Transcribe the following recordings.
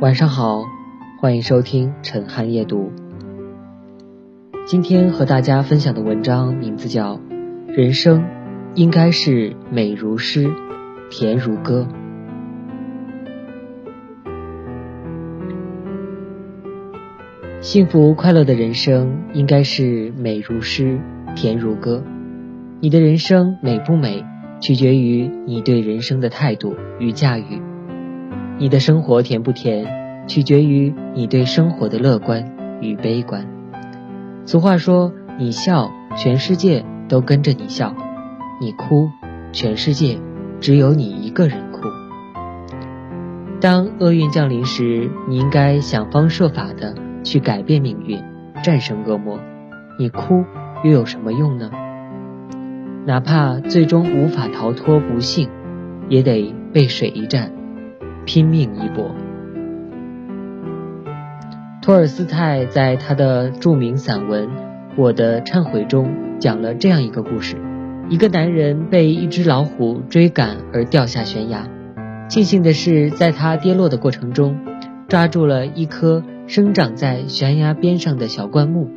晚上好，欢迎收听陈汉夜读。今天和大家分享的文章名字叫《人生应该是美如诗，甜如歌》。幸福快乐的人生应该是美如诗，甜如歌。你的人生美不美，取决于你对人生的态度与驾驭。你的生活甜不甜，取决于你对生活的乐观与悲观。俗话说：“你笑，全世界都跟着你笑；你哭，全世界只有你一个人哭。”当厄运降临时，你应该想方设法的去改变命运，战胜恶魔。你哭又有什么用呢？哪怕最终无法逃脱不幸，也得背水一战。拼命一搏。托尔斯泰在他的著名散文《我的忏悔》中讲了这样一个故事：一个男人被一只老虎追赶而掉下悬崖，庆幸的是，在他跌落的过程中，抓住了一棵生长在悬崖边上的小灌木。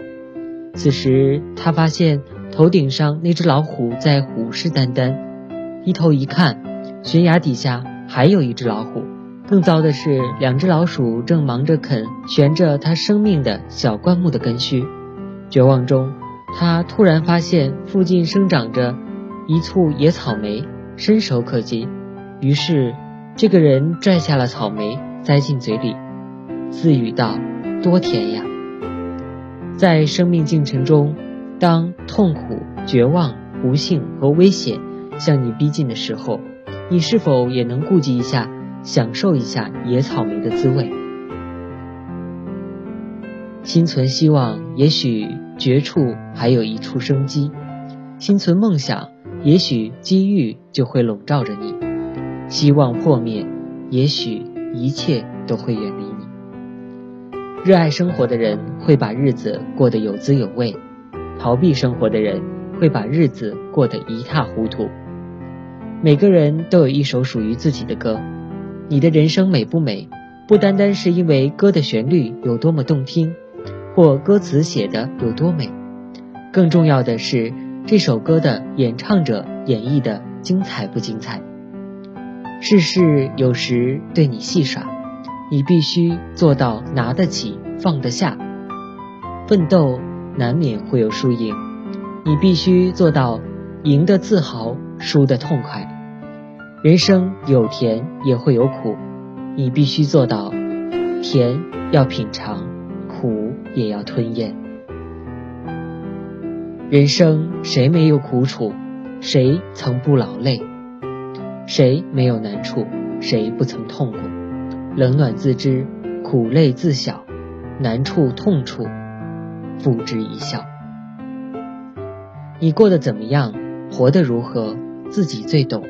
此时，他发现头顶上那只老虎在虎视眈眈，低头一看，悬崖底下还有一只老虎。更糟的是，两只老鼠正忙着啃悬着它生命的小灌木的根须。绝望中，他突然发现附近生长着一簇野草莓，伸手可及。于是，这个人拽下了草莓，塞进嘴里，自语道：“多甜呀！”在生命进程中，当痛苦、绝望、不幸和危险向你逼近的时候，你是否也能顾及一下？享受一下野草莓的滋味，心存希望，也许绝处还有一处生机；心存梦想，也许机遇就会笼罩着你；希望破灭，也许一切都会远离你。热爱生活的人会把日子过得有滋有味，逃避生活的人会把日子过得一塌糊涂。每个人都有一首属于自己的歌。你的人生美不美，不单单是因为歌的旋律有多么动听，或歌词写的有多美，更重要的是这首歌的演唱者演绎的精彩不精彩。世事有时对你戏耍，你必须做到拿得起放得下。奋斗难免会有输赢，你必须做到赢得自豪，输得痛快。人生有甜也会有苦，你必须做到，甜要品尝，苦也要吞咽。人生谁没有苦楚？谁曾不劳累？谁没有难处？谁不曾痛苦？冷暖自知，苦累自晓，难处痛处，付之一笑。你过得怎么样？活得如何？自己最懂。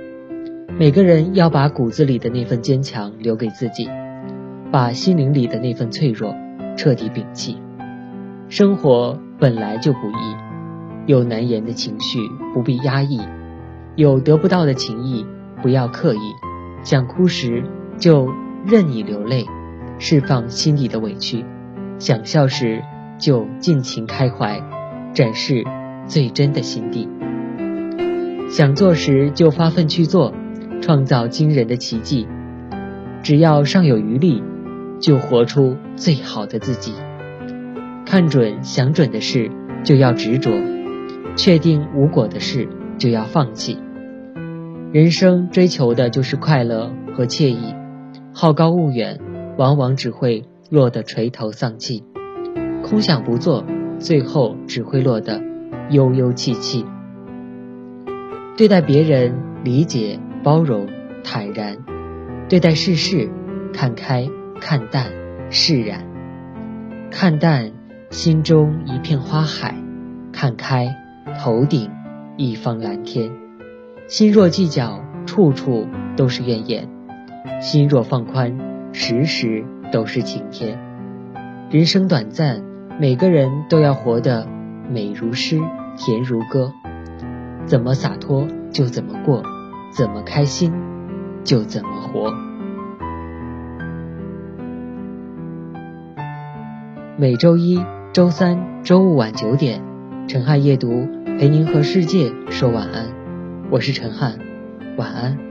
每个人要把骨子里的那份坚强留给自己，把心灵里的那份脆弱彻底摒弃。生活本来就不易，有难言的情绪不必压抑，有得不到的情谊不要刻意。想哭时就任你流泪，释放心底的委屈；想笑时就尽情开怀，展示最真的心地。想做时就发奋去做。创造惊人的奇迹，只要尚有余力，就活出最好的自己。看准想准的事，就要执着；确定无果的事，就要放弃。人生追求的就是快乐和惬意，好高骛远，往往只会落得垂头丧气；空想不做，最后只会落得悠悠戚戚。对待别人，理解。包容、坦然对待世事，看开、看淡、释然。看淡，心中一片花海；看开，头顶一方蓝天。心若计较，处处都是怨言；心若放宽，时时都是晴天。人生短暂，每个人都要活得美如诗，甜如歌。怎么洒脱就怎么过。怎么开心就怎么活。每周一周三周五晚九点陈汉夜读陪您和世界说晚安。我是陈汉晚安。